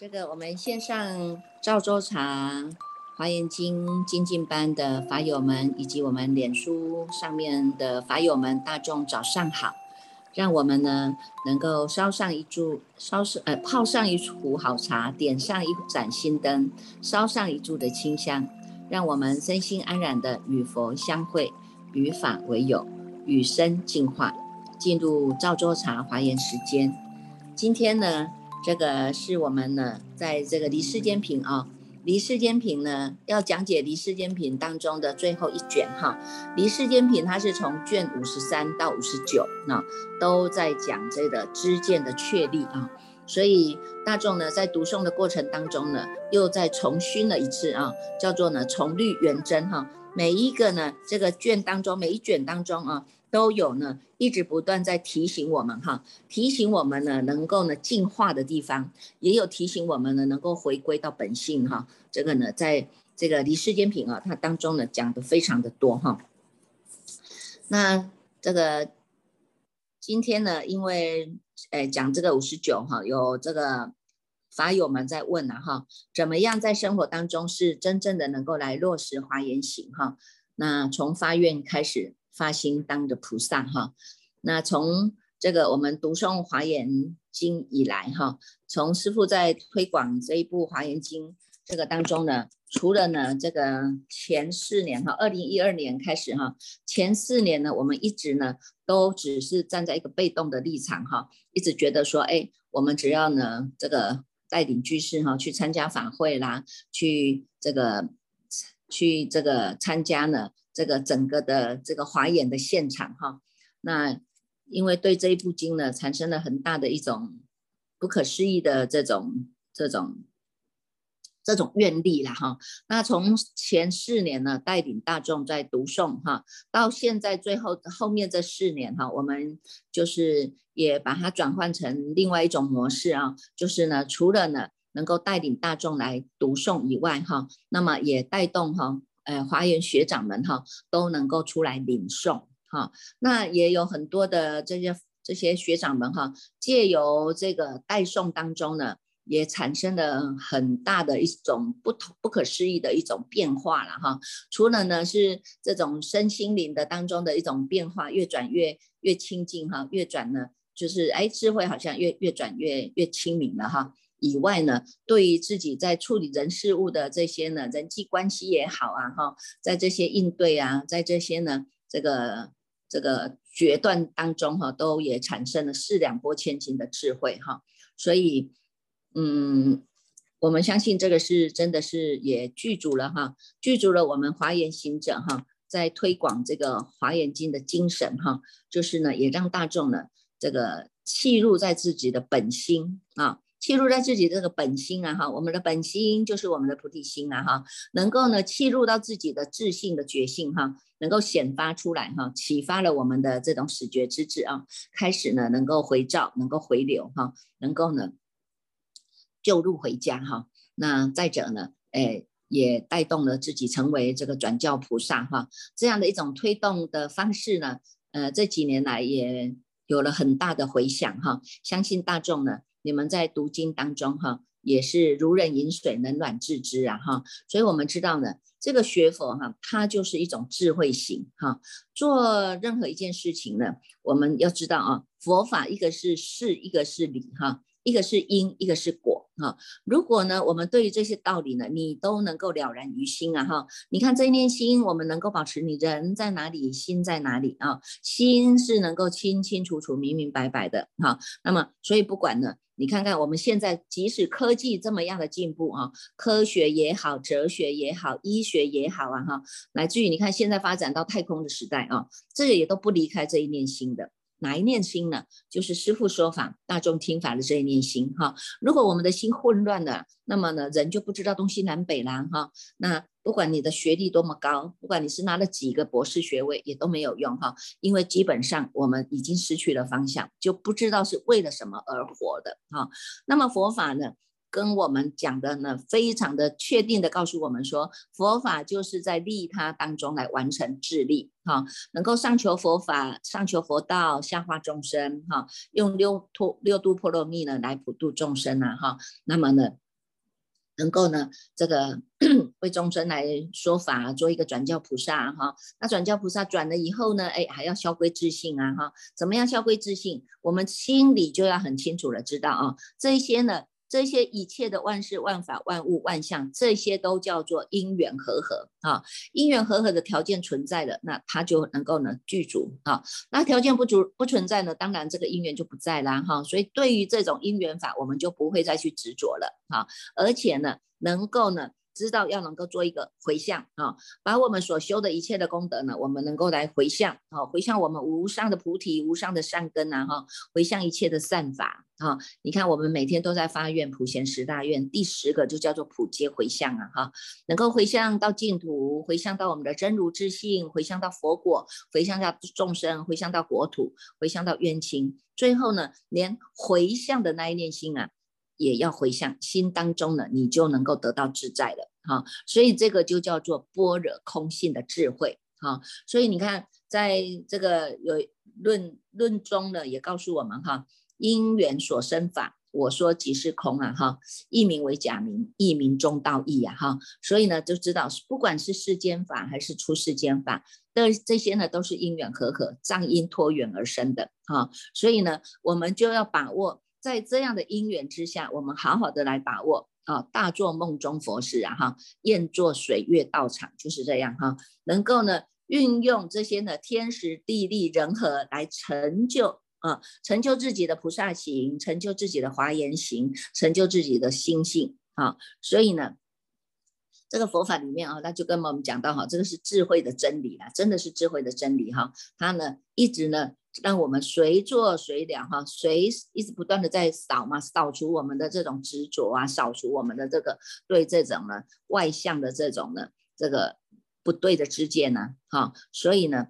这个我们线上赵州茶华严经精进班的法友们，以及我们脸书上面的法友们，大众早上好！让我们呢能够烧上一柱，烧上呃泡上一壶好茶，点上一盏心灯，烧上一柱的清香，让我们身心安然的与佛相会，与法为友，与生进化，进入赵州茶华严时间。今天呢？这个是我们呢，在这个《离世间品》啊，《离世间品》呢要讲解《离世间品》当中的最后一卷哈，《离世间品》它是从卷五十三到五十九啊，都在讲这个知见的确立啊，所以大众呢在读诵的过程当中呢，又再重熏了一次啊，叫做呢重律圆真哈，每一个呢这个卷当中，每一卷当中啊。都有呢，一直不断在提醒我们哈，提醒我们呢能够呢进化的地方，也有提醒我们呢能够回归到本性哈。这个呢，在这个离世间品啊，它当中呢讲的非常的多哈。那这个今天呢，因为诶讲这个五十九哈，有这个法友们在问了哈，怎么样在生活当中是真正的能够来落实华严行哈？那从发愿开始。发心当的菩萨哈，那从这个我们读诵华严经以来哈，从师父在推广这一部华严经这个当中呢，除了呢这个前四年哈，二零一二年开始哈，前四年呢，我们一直呢都只是站在一个被动的立场哈，一直觉得说，哎，我们只要呢这个带领居士哈去参加法会啦，去这个去这个参加呢。这个整个的这个华演的现场哈，那因为对这一部经呢产生了很大的一种不可思议的这种这种这种愿力了哈。那从前四年呢带领大众在读诵哈，到现在最后后面这四年哈，我们就是也把它转换成另外一种模式啊，就是呢除了呢能够带领大众来读诵以外哈，那么也带动哈。呃，华严学长们哈都能够出来领诵哈，那也有很多的这些这些学长们哈，借由这个代诵当中呢，也产生了很大的一种不同不可思议的一种变化了哈。除了呢是这种身心灵的当中的一种变化，越转越越清净哈，越转呢就是哎智慧好像越越转越越清明了哈。以外呢，对于自己在处理人事物的这些呢人际关系也好啊，哈，在这些应对啊，在这些呢这个这个决断当中哈，都也产生了四两拨千斤的智慧哈。所以，嗯，我们相信这个是真的是也具足了哈，具足了我们华严行者哈，在推广这个华严经的精神哈，就是呢也让大众呢这个契入在自己的本心啊。契入在自己这个本心啊，哈，我们的本心就是我们的菩提心啊，哈，能够呢契入到自己的自信的觉性哈，能够显发出来哈，启发了我们的这种始觉之智啊，开始呢能够回照，能够回流哈，能够呢救入回家哈。那再者呢，哎，也带动了自己成为这个转教菩萨哈，这样的一种推动的方式呢，呃，这几年来也有了很大的回响哈，相信大众呢。你们在读经当中哈，也是如人饮水，冷暖自知啊哈，所以我们知道呢，这个学佛哈，它就是一种智慧型哈。做任何一件事情呢，我们要知道啊，佛法一个是事，一个是理哈，一个是因，一个是果。哈，如果呢，我们对于这些道理呢，你都能够了然于心啊，哈，你看这一念心，我们能够保持你人在哪里，心在哪里啊？心是能够清清楚楚、明明白白的，哈。那么，所以不管呢，你看看我们现在，即使科技这么样的进步啊，科学也好，哲学也好，医学也好啊，哈，乃至于你看现在发展到太空的时代啊，这个也都不离开这一念心的。哪一念心呢？就是师父说法、大众听法的这一念心哈。如果我们的心混乱了，那么呢，人就不知道东西南北了哈。那不管你的学历多么高，不管你是拿了几个博士学位，也都没有用哈。因为基本上我们已经失去了方向，就不知道是为了什么而活的哈。那么佛法呢？跟我们讲的呢，非常的确定的告诉我们说，佛法就是在利他当中来完成智力，哈，能够上求佛法，上求佛道，下化众生，哈，用六托六度波罗蜜呢来普度众生啊，哈，那么呢，能够呢，这个 为众生来说法，做一个转教菩萨哈。那转教菩萨转了以后呢，哎，还要消归自信啊哈。怎么样消归自信？我们心里就要很清楚的知道啊，这一些呢。这些一切的万事万法万物万象，这些都叫做因缘和合啊。因缘和合的条件存在了，那它就能够呢具足啊。那条件不足不存在呢，当然这个因缘就不在啦哈。所以对于这种因缘法，我们就不会再去执着了啊。而且呢，能够呢。知道要能够做一个回向啊，把我们所修的一切的功德呢，我们能够来回向啊，回向我们无上的菩提、无上的善根啊，哈，回向一切的善法啊。你看，我们每天都在发愿，普贤十大愿，第十个就叫做普皆回向啊，哈，能够回向到净土，回向到我们的真如之性，回向到佛果，回向到众生，回向到国土，回向到冤亲，最后呢，连回向的那一念心啊。也要回向心当中呢，你就能够得到自在了哈。所以这个就叫做般若空性的智慧哈。所以你看，在这个有论论中呢，也告诉我们哈，因缘所生法，我说即是空啊哈。一名为假名，一名中道义啊哈。所以呢，就知道不管是世间法还是出世间法的这些呢，都是因缘和合、障因托缘而生的哈。所以呢，我们就要把握。在这样的因缘之下，我们好好的来把握啊，大做梦中佛事啊，哈，愿作水月道场就是这样哈，能够呢运用这些呢天时地利人和来成就啊，成就自己的菩萨行，成就自己的华严行，成就自己的心性啊，所以呢，这个佛法里面啊，他就跟我们讲到哈，这个是智慧的真理啦，真的是智慧的真理哈，他呢一直呢。让我们随做随了哈，随一直不断的在扫嘛，扫除我们的这种执着啊，扫除我们的这个对这种呢外向的这种呢这个不对的知见呢，哈，所以呢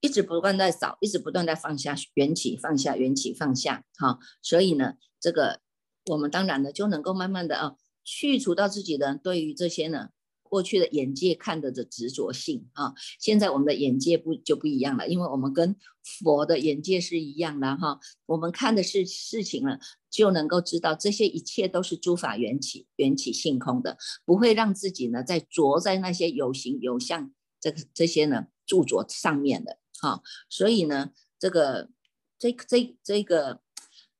一直不断在扫，一直不断在放下缘起，放下缘起，放下，哈，所以呢这个我们当然呢就能够慢慢的啊去除到自己的对于这些呢。过去的眼界看的的执着性啊，现在我们的眼界不就不一样了，因为我们跟佛的眼界是一样的哈，我们看的是事情了，就能够知道这些一切都是诸法缘起，缘起性空的，不会让自己呢在着在那些有形有相这个这些呢著着上面的哈，所以呢，这个这这这个。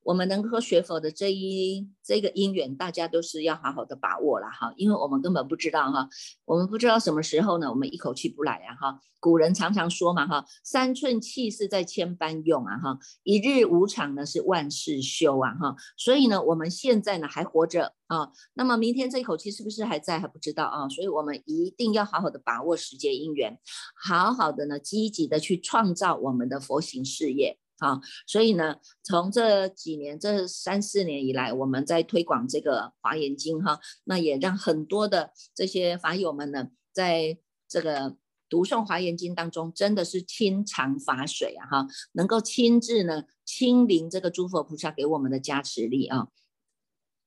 我们能够学佛的这一这个因缘，大家都是要好好的把握了哈，因为我们根本不知道哈，我们不知道什么时候呢，我们一口气不来呀哈。古人常常说嘛哈，三寸气是在千般用啊哈，一日无常呢是万事休啊哈。所以呢，我们现在呢还活着啊，那么明天这一口气是不是还在还不知道啊？所以我们一定要好好的把握时间因缘，好好的呢积极的去创造我们的佛行事业。好，所以呢，从这几年这三四年以来，我们在推广这个华严经哈，那也让很多的这些法友们呢，在这个读诵华严经当中，真的是亲尝法水啊哈，能够亲自呢亲临这个诸佛菩萨给我们的加持力啊，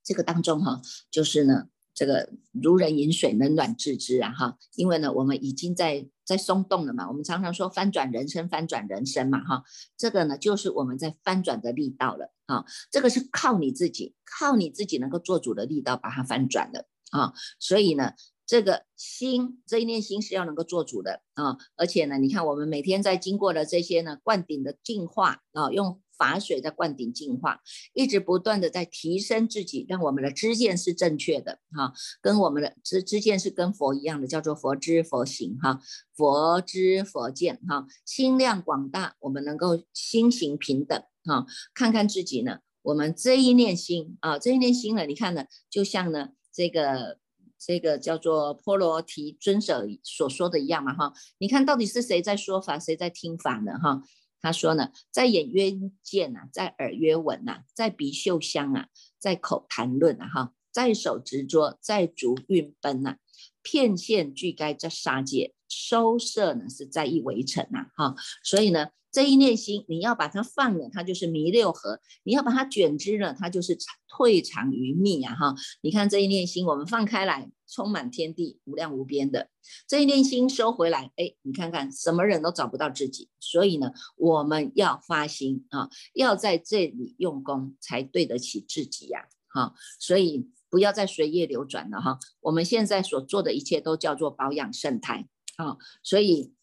这个当中哈，就是呢。这个如人饮水，冷暖自知啊！哈，因为呢，我们已经在在松动了嘛。我们常常说翻转人生，翻转人生嘛！哈，这个呢，就是我们在翻转的力道了啊！这个是靠你自己，靠你自己能够做主的力道把它翻转的啊！所以呢，这个心这一念心是要能够做主的啊！而且呢，你看我们每天在经过的这些呢灌顶的净化啊，用。法水在灌顶净化，一直不断的在提升自己，让我们的知见是正确的哈，跟我们的知知见是跟佛一样的，叫做佛知佛行哈，佛知佛见哈，心量广大，我们能够心行平等哈，看看自己呢，我们这一念心啊，这一念心呢，你看呢，就像呢这个这个叫做波罗提尊者所说的一样嘛哈，你看到底是谁在说法，谁在听法呢哈？他说呢，在眼约见呐，在耳约闻呐，在鼻嗅香啊，在口谈论啊，哈，在手执着，在足运奔呐，片线俱该在杀界，收摄呢是在意围城呐，哈，所以呢。这一念心，你要把它放了，它就是弥六合；你要把它卷之了，它就是退藏于密啊！哈，你看这一念心，我们放开来，充满天地，无量无边的；这一念心收回来，哎，你看看，什么人都找不到自己。所以呢，我们要发心啊，要在这里用功，才对得起自己呀！哈，所以不要再随业流转了哈。我们现在所做的一切都叫做保养圣胎啊，所以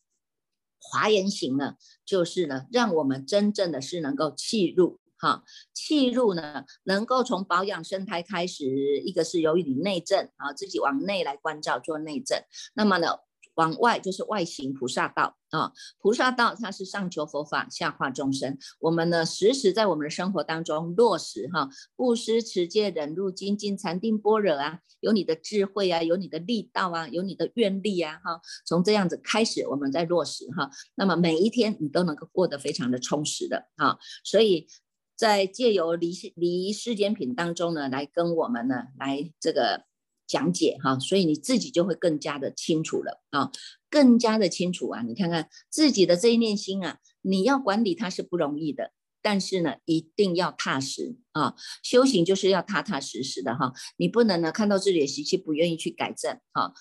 华严行呢，就是呢，让我们真正的是能够气入哈，气入呢，能够从保养生态开始，一个是由于你内症啊，自己往内来关照做内症，那么呢。往外就是外行菩萨道啊，菩萨道它是上求佛法，下化众生。我们呢，时时在我们的生活当中落实哈，布施、持戒、忍辱、精进、禅定、般若啊，有你的智慧啊，有你的力道啊，有你的愿力啊，哈，从这样子开始，我们在落实哈，那么每一天你都能够过得非常的充实的啊，所以在借由离离世间品当中呢，来跟我们呢来这个。讲解哈，所以你自己就会更加的清楚了啊，更加的清楚啊！你看看自己的这一念心啊，你要管理它是不容易的，但是呢，一定要踏实啊！修行就是要踏踏实实的哈，你不能呢看到自己的习气不愿意去改正哈，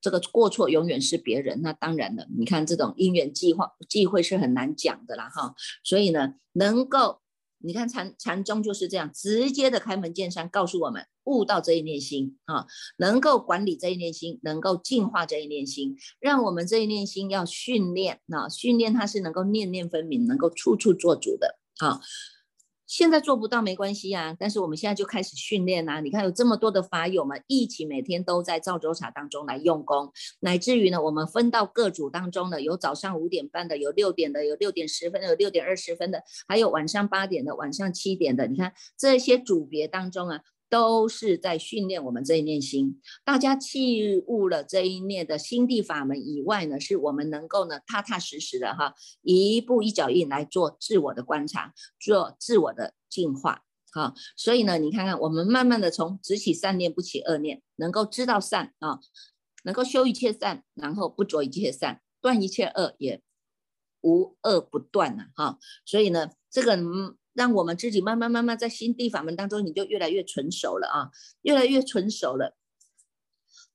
这个过错永远是别人，那当然了，你看这种因缘计划忌讳是很难讲的啦哈，所以呢，能够。你看禅禅宗就是这样，直接的开门见山告诉我们，悟到这一念心啊，能够管理这一念心，能够净化这一念心，让我们这一念心要训练啊，训练它是能够念念分明，能够处处做主的啊。现在做不到没关系啊，但是我们现在就开始训练啦。你看有这么多的法友们一起每天都在赵州茶当中来用功，乃至于呢，我们分到各组当中呢，有早上五点半的，有六点的，有六点十分的，有六点二十分的，还有晚上八点的，晚上七点的。你看这些组别当中啊。都是在训练我们这一念心，大家弃悟了这一念的心地法门以外呢，是我们能够呢踏踏实实的哈，一步一脚印来做自我的观察，做自我的进化，哈。所以呢，你看看我们慢慢的从只起善念不起恶念，能够知道善啊，能够修一切善，然后不着一切善，断一切恶，也无恶不断呐，哈。所以呢，这个嗯。让我们自己慢慢慢慢在心地法门当中，你就越来越纯熟了啊，越来越纯熟了。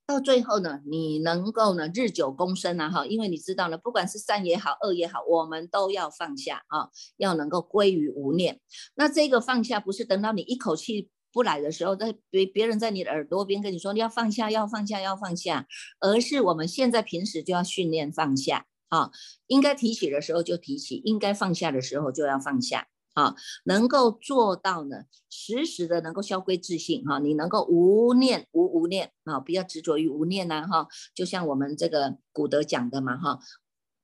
到最后呢，你能够呢日久功深啊哈，因为你知道呢，不管是善也好，恶也好，我们都要放下啊，要能够归于无念。那这个放下不是等到你一口气不来的时候，在别别人在你的耳朵边跟你说你要放下，要放下，要放下，而是我们现在平时就要训练放下啊，应该提起的时候就提起，应该放下的时候就要放下。啊，能够做到呢，时时的能够消归自信哈，你能够无念无无念啊，不要执着于无念呐哈，就像我们这个古德讲的嘛哈，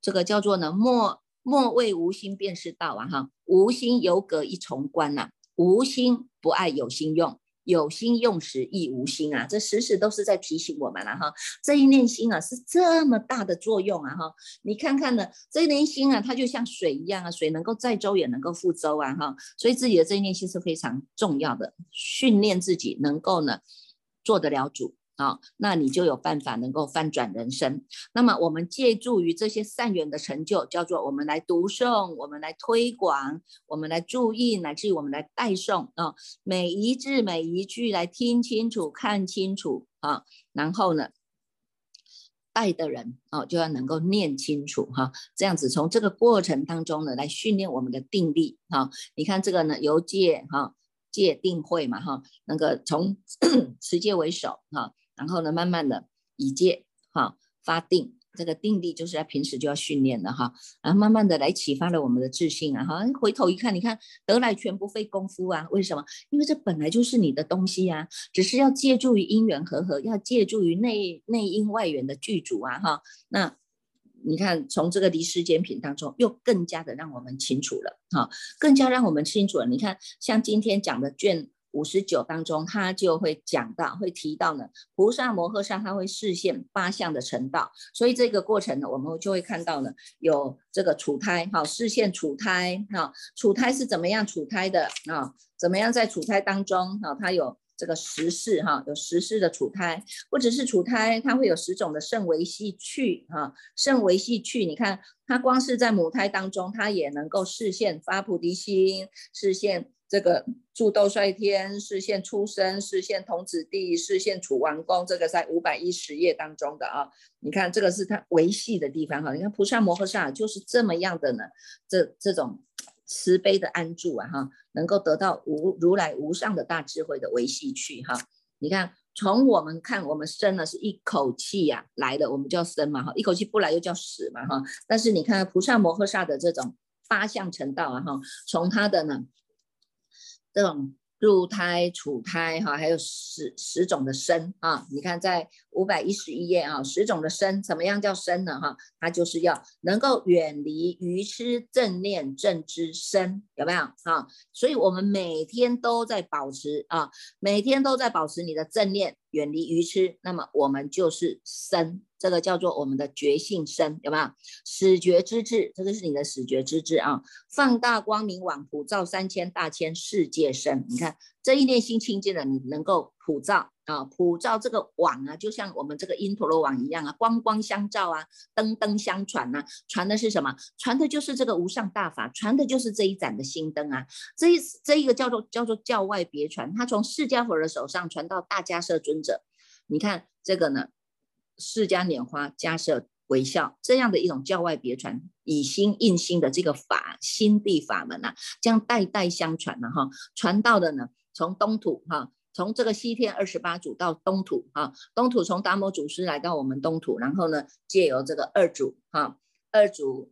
这个叫做呢，莫莫谓无心便是道啊哈，无心有隔一重关呐，无心不爱有心用。有心用时亦无心啊，这时时都是在提醒我们了哈。这一念心啊，是这么大的作用啊哈。你看看呢，这一念心啊，它就像水一样啊，水能够载舟也能够覆舟啊哈。所以自己的这一念心是非常重要的，训练自己能够呢做得了主。啊，那你就有办法能够翻转人生。那么我们借助于这些善缘的成就，叫做我们来读诵，我们来推广，我们来注意，乃至于我们来代诵啊，每一字每一句来听清楚、看清楚啊，然后呢，带的人啊就要能够念清楚哈，这样子从这个过程当中呢来训练我们的定力哈。你看这个呢，由戒哈戒定慧嘛哈，那个从 持戒为首哈。然后呢，慢慢的以戒哈发定，这个定力就是在平时就要训练的哈。然后慢慢的来启发了我们的自信啊哈。回头一看，你看得来全不费功夫啊。为什么？因为这本来就是你的东西呀，只是要借助于因缘和合，要借助于内内因外缘的具足啊哈。那你看从这个离世间品当中，又更加的让我们清楚了哈，更加让我们清楚了。你看像今天讲的卷。五十九当中，他就会讲到，会提到呢，菩萨摩诃萨他会示现八相的成道，所以这个过程呢，我们就会看到呢，有这个处胎，哈，示现处胎，哈，处胎是怎么样处胎的啊？怎么样在处胎当中，哈，它有这个十世，哈，有十世的处胎，或者是处胎，它会有十种的圣维系趣，哈，圣维系趣，你看它光是在母胎当中，它也能够示现发菩提心，示现。这个助斗率天，视现出生，视现童子地，视现楚王宫，这个在五百一十页当中的啊，你看这个是他维系的地方哈。你看菩萨摩诃萨就是这么样的呢，这这种慈悲的安住啊哈，能够得到无如来无上的大智慧的维系去哈。你看，从我们看，我们生呢是一口气呀来的，我们叫生嘛哈，一口气不来又叫死嘛哈。但是你看菩萨摩诃萨的这种八相成道啊哈，从他的呢这种。入胎、处胎，哈，还有十十种的身啊！你看，在五百一十一页啊，十种的身，怎么样叫身呢？哈，它就是要能够远离愚痴正念正知身，有没有啊？所以我们每天都在保持啊，每天都在保持你的正念，远离愚痴，那么我们就是生。这个叫做我们的觉性生，有没有？始觉之智，这个是你的始觉之智啊！放大光明网，普照三千大千世界生。你看这一念心清净了，你能够普照啊，普照这个网啊，就像我们这个因陀罗网一样啊，光光相照啊，灯灯相传呐。传的是什么？传的就是这个无上大法，传的就是这一盏的心灯啊。这一这一个叫做叫做教外别传，它从释迦佛的手上传到大迦摄尊者。你看这个呢？释迦拈花，迦摄微笑，这样的一种教外别传，以心印心的这个法心地法门呐，这样代代相传呢哈，传到的呢，从东土哈，从这个西天二十八祖到东土哈，东土从达摩祖师来到我们东土，然后呢，借由这个二祖哈，二祖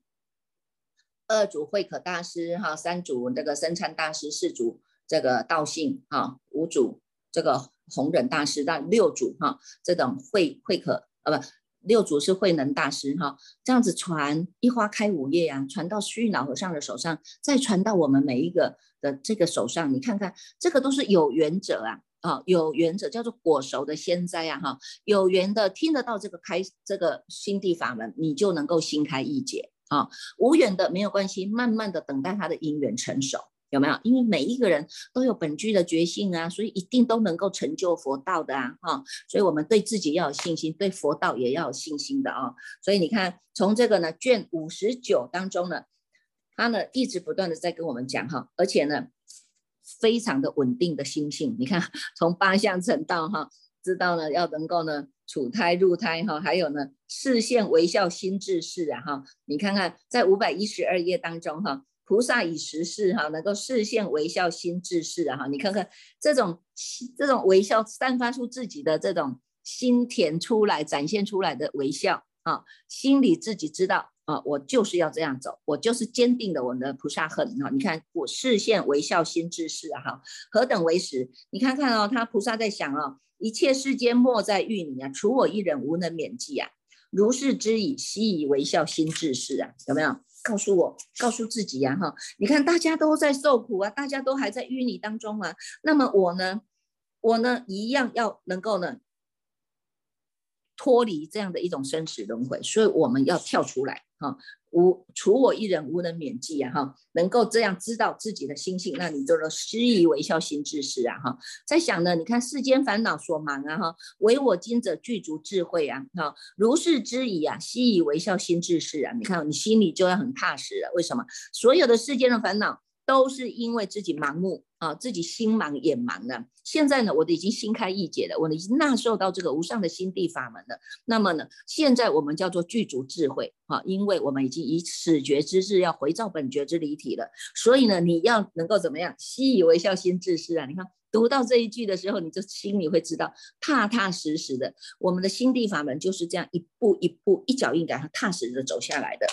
二祖慧可大师哈，三祖这个僧参大师，四祖这个道信哈，五祖这个弘忍大师，到六祖哈，这种慧慧可。啊不，六祖是慧能大师哈，这样子传一花开五叶啊，传到虚老和尚的手上，再传到我们每一个的这个手上，你看看这个都是有缘者啊，啊有缘者叫做果熟的仙哉啊哈，有缘的听得到这个开这个心地法门，你就能够心开意解啊，无缘的没有关系，慢慢的等待他的因缘成熟。有没有？因为每一个人都有本具的觉性啊，所以一定都能够成就佛道的啊！哈，所以我们对自己要有信心，对佛道也要有信心的啊！所以你看，从这个呢卷五十九当中呢，他呢一直不断的在跟我们讲哈，而且呢非常的稳定的心性。你看，从八相成道哈，知道呢要能够呢处胎入胎哈，还有呢视线微笑心智事啊哈，你看看在五百一十二页当中哈。菩萨以实事哈，能够视线微笑心自事啊哈，你看看这种这种微笑散发出自己的这种心田出来，展现出来的微笑啊，心里自己知道啊，我就是要这样走，我就是坚定的我的菩萨恨啊。你看我视线微笑心之事啊，何等为实？你看看哦，他菩萨在想哦，一切世间莫在遇你啊，除我一人无能免济啊，如是之矣，悉以微笑心之事啊，有没有？告诉我，告诉自己呀，哈！你看大家都在受苦啊，大家都还在淤泥当中啊。那么我呢，我呢，一样要能够呢，脱离这样的一种生死轮回，所以我们要跳出来，哈。无除我一人无能免济啊哈，能够这样知道自己的心性，那你就能施以为笑心智事啊哈。在想呢，你看世间烦恼所忙啊哈，唯我今者具足智慧啊哈，如是之矣啊，悉以为笑心智事啊。你看你心里就要很踏实了，为什么？所有的世间的烦恼。都是因为自己盲目啊，自己心盲眼盲了。现在呢，我已经心开意解了，我已经纳受到这个无上的心地法门了。那么呢，现在我们叫做具足智慧啊，因为我们已经以始觉之智要回照本觉之离体了。所以呢，你要能够怎么样？习以为孝，心自是啊。你看读到这一句的时候，你就心里会知道，踏踏实实的，我们的心地法门就是这样一步一步、一脚印，给它踏实的走下来的。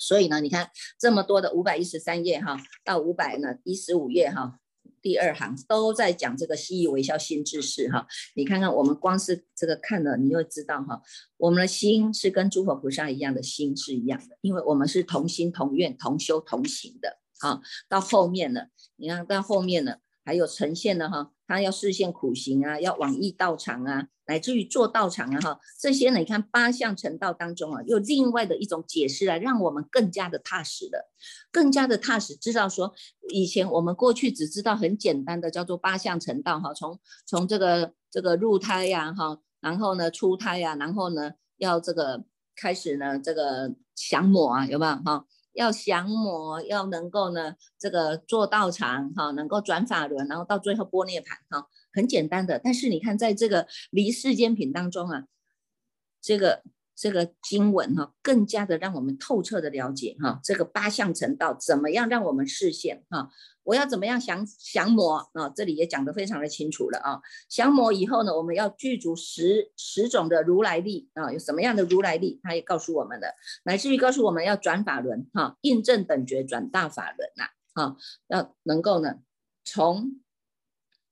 所以呢，你看这么多的五百一十三页哈，到五百呢一十五页哈，第二行都在讲这个习以为笑心智事哈。你看看我们光是这个看了，你就知道哈，我们的心是跟诸佛菩萨一样的心是一样的，因为我们是同心同愿同修同行的啊。到后面呢，你看到后面呢，还有呈现的哈。他要视现苦行啊，要往诣道场啊，乃至于做道场啊，哈，这些呢，你看八相成道当中啊，有另外的一种解释啊，让我们更加的踏实的，更加的踏实，知道说以前我们过去只知道很简单的叫做八相成道哈，从从这个这个入胎呀哈，然后呢出胎呀，然后呢要这个开始呢这个降魔啊，有没有哈？要降魔，要能够呢，这个做道场哈，能够转法轮，然后到最后波涅盘哈，很简单的。但是你看，在这个离世间品当中啊，这个这个经文哈，更加的让我们透彻的了解哈，这个八相成道怎么样让我们视线哈？我要怎么样降降魔啊？这里也讲得非常的清楚了啊。降魔以后呢，我们要具足十十种的如来力啊，有什么样的如来力？他也告诉我们的，乃至于告诉我们要转法轮哈，印证等觉转大法轮呐，哈，要能够呢从。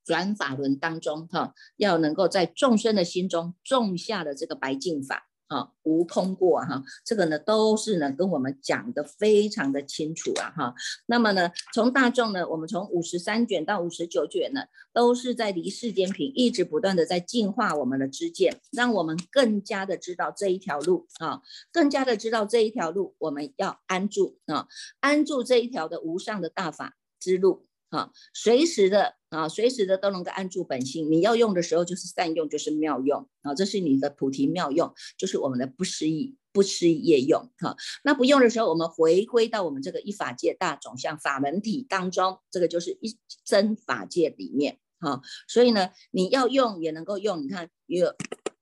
转法轮当中，哈，要能够在众生的心中种下的这个白净法，啊，无空过，哈，这个呢都是呢跟我们讲的非常的清楚啊，哈。那么呢，从大众呢，我们从五十三卷到五十九卷呢，都是在离世间品，一直不断的在净化我们的知见，让我们更加的知道这一条路啊，更加的知道这一条路，我们要安住啊，安住这一条的无上的大法之路。啊，随时的啊，随时的都能够安住本心。你要用的时候就是善用，就是妙用啊，这是你的菩提妙用，就是我们的不失意、不失业用。哈，那不用的时候，我们回归到我们这个一法界大种像法门体当中，这个就是一真法界里面。哈，所以呢，你要用也能够用。你看有。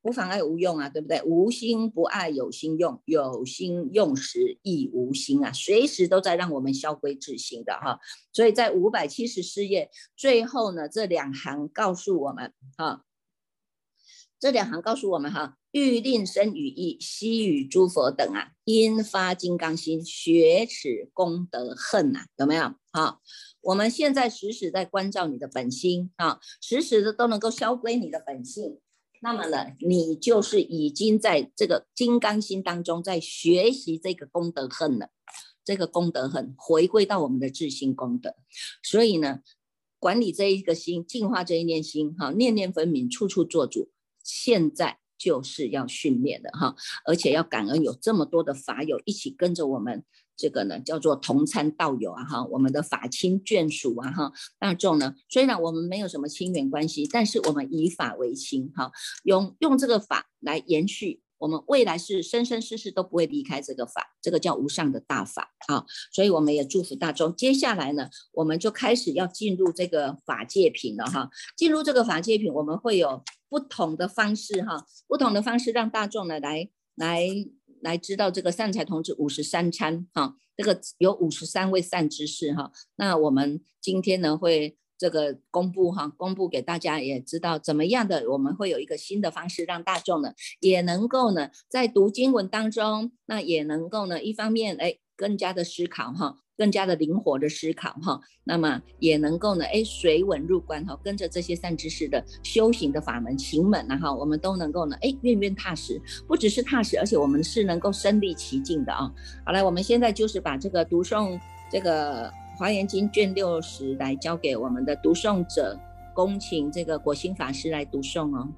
无妨碍无用啊，对不对？无心不爱有心用，有心用时亦无心啊，随时都在让我们消归自心的哈。所以在五百七十四页最后呢，这两行告诉我们哈，这两行告诉我们哈，欲令生与意，悉与诸佛等啊，因发金刚心，学此功德恨呐，有没有？好，我们现在时时在关照你的本心啊，时时的都能够消归你的本性。那么呢，你就是已经在这个金刚心当中，在学习这个功德恨了。这个功德恨回归到我们的自心功德，所以呢，管理这一个心，净化这一念心，哈，念念分明，处处做主。现在就是要训练的哈，而且要感恩有这么多的法友一起跟着我们。这个呢叫做同参道友啊哈，我们的法亲眷属啊哈，大众呢虽然我们没有什么亲缘关系，但是我们以法为亲哈，用用这个法来延续，我们未来是生生世世都不会离开这个法，这个叫无上的大法啊，所以我们也祝福大众。接下来呢，我们就开始要进入这个法界品了哈，进入这个法界品，我们会有不同的方式哈，不同的方式让大众呢来来。来知道这个善财童子五十三参哈，这个有五十三位善知识哈。那我们今天呢会这个公布哈，公布给大家也知道怎么样的，我们会有一个新的方式，让大众呢也能够呢在读经文当中，那也能够呢一方面哎更加的思考哈。更加的灵活的思考哈，那么也能够呢，哎，水稳入关哈，跟着这些善知识的修行的法门行门呐哈，我们都能够呢，哎，愿愿踏实，不只是踏实，而且我们是能够身历其境的啊。好了，我们现在就是把这个读诵这个华严经卷六十来交给我们的读诵者，恭请这个果心法师来读诵哦。